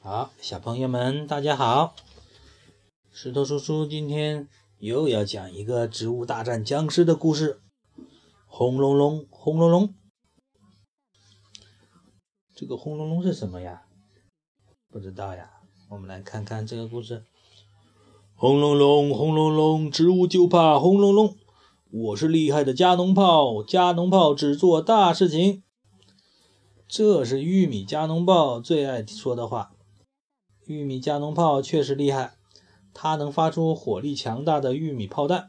好，小朋友们，大家好！石头叔叔今天又要讲一个植物大战僵尸的故事。轰隆隆，轰隆隆！这个轰隆隆是什么呀？不知道呀。我们来看看这个故事。轰隆隆，轰隆隆，植物就怕轰隆隆。我是厉害的加农炮，加农炮只做大事情。这是玉米加农炮最爱说的话。玉米加农炮确实厉害，它能发出火力强大的玉米炮弹，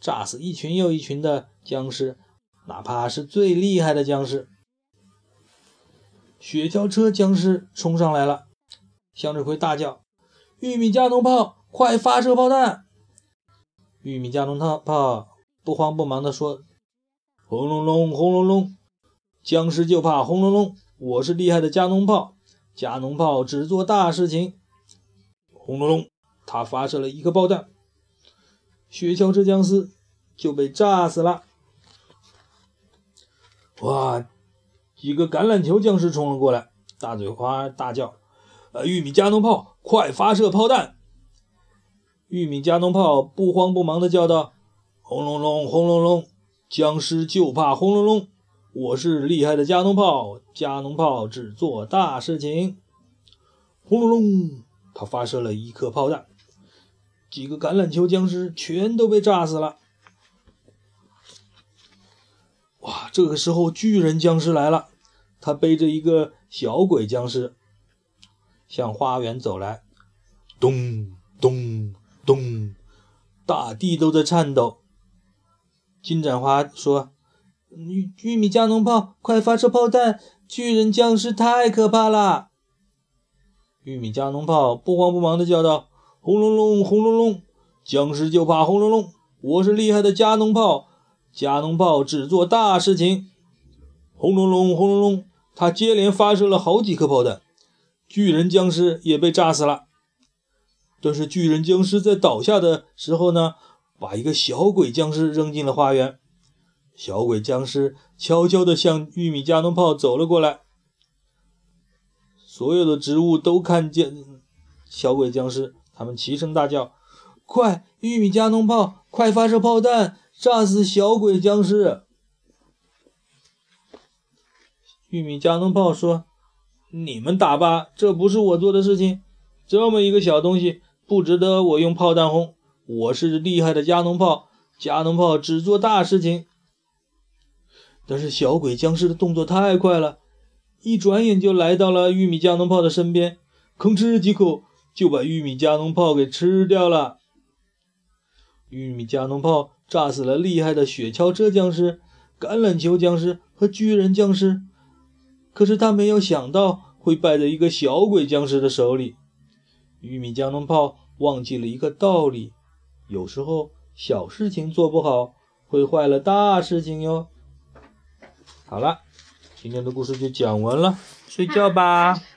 炸死一群又一群的僵尸，哪怕是最厉害的僵尸。雪橇车僵尸冲上来了，向日葵大叫：“玉米加农炮，快发射炮弹！”玉米加农炮炮不慌不忙地说：“轰隆隆，轰隆隆，僵尸就怕轰隆隆，我是厉害的加农炮。”加农炮只做大事情，轰隆隆，他发射了一颗炮弹，雪橇车僵尸就被炸死了。哇！几个橄榄球僵尸冲了过来，大嘴花大叫：“呃，玉米加农炮，快发射炮弹！”玉米加农炮不慌不忙地叫道：“轰隆隆，轰隆隆，僵尸就怕轰隆隆。”我是厉害的加农炮，加农炮只做大事情。轰隆隆，他发射了一颗炮弹，几个橄榄球僵尸全都被炸死了。哇！这个时候巨人僵尸来了，他背着一个小鬼僵尸向花园走来，咚咚咚，大地都在颤抖。金盏花说。玉玉米加农炮，快发射炮弹！巨人僵尸太可怕了！玉米加农炮不慌不忙地叫道：“轰隆隆，轰隆隆，僵尸就怕轰隆隆！我是厉害的加农炮，加农炮只做大事情。”轰隆隆，轰隆隆，他接连发射了好几颗炮弹，巨人僵尸也被炸死了。但是巨人僵尸在倒下的时候呢，把一个小鬼僵尸扔进了花园。小鬼僵尸悄悄地向玉米加农炮走了过来，所有的植物都看见小鬼僵尸，他们齐声大叫：“快，玉米加农炮，快发射炮弹，炸死小鬼僵尸！”玉米加农炮说：“你们打吧，这不是我做的事情。这么一个小东西，不值得我用炮弹轰。我是厉害的加农炮，加农炮只做大事情。”但是小鬼僵尸的动作太快了，一转眼就来到了玉米加农炮的身边，吭哧几口就把玉米加农炮给吃掉了。玉米加农炮炸死了厉害的雪橇车僵尸、橄榄球僵尸和巨人僵尸，可是他没有想到会败在一个小鬼僵尸的手里。玉米加农炮忘记了一个道理：有时候小事情做不好，会坏了大事情哟。好了，今天的故事就讲完了，睡觉吧。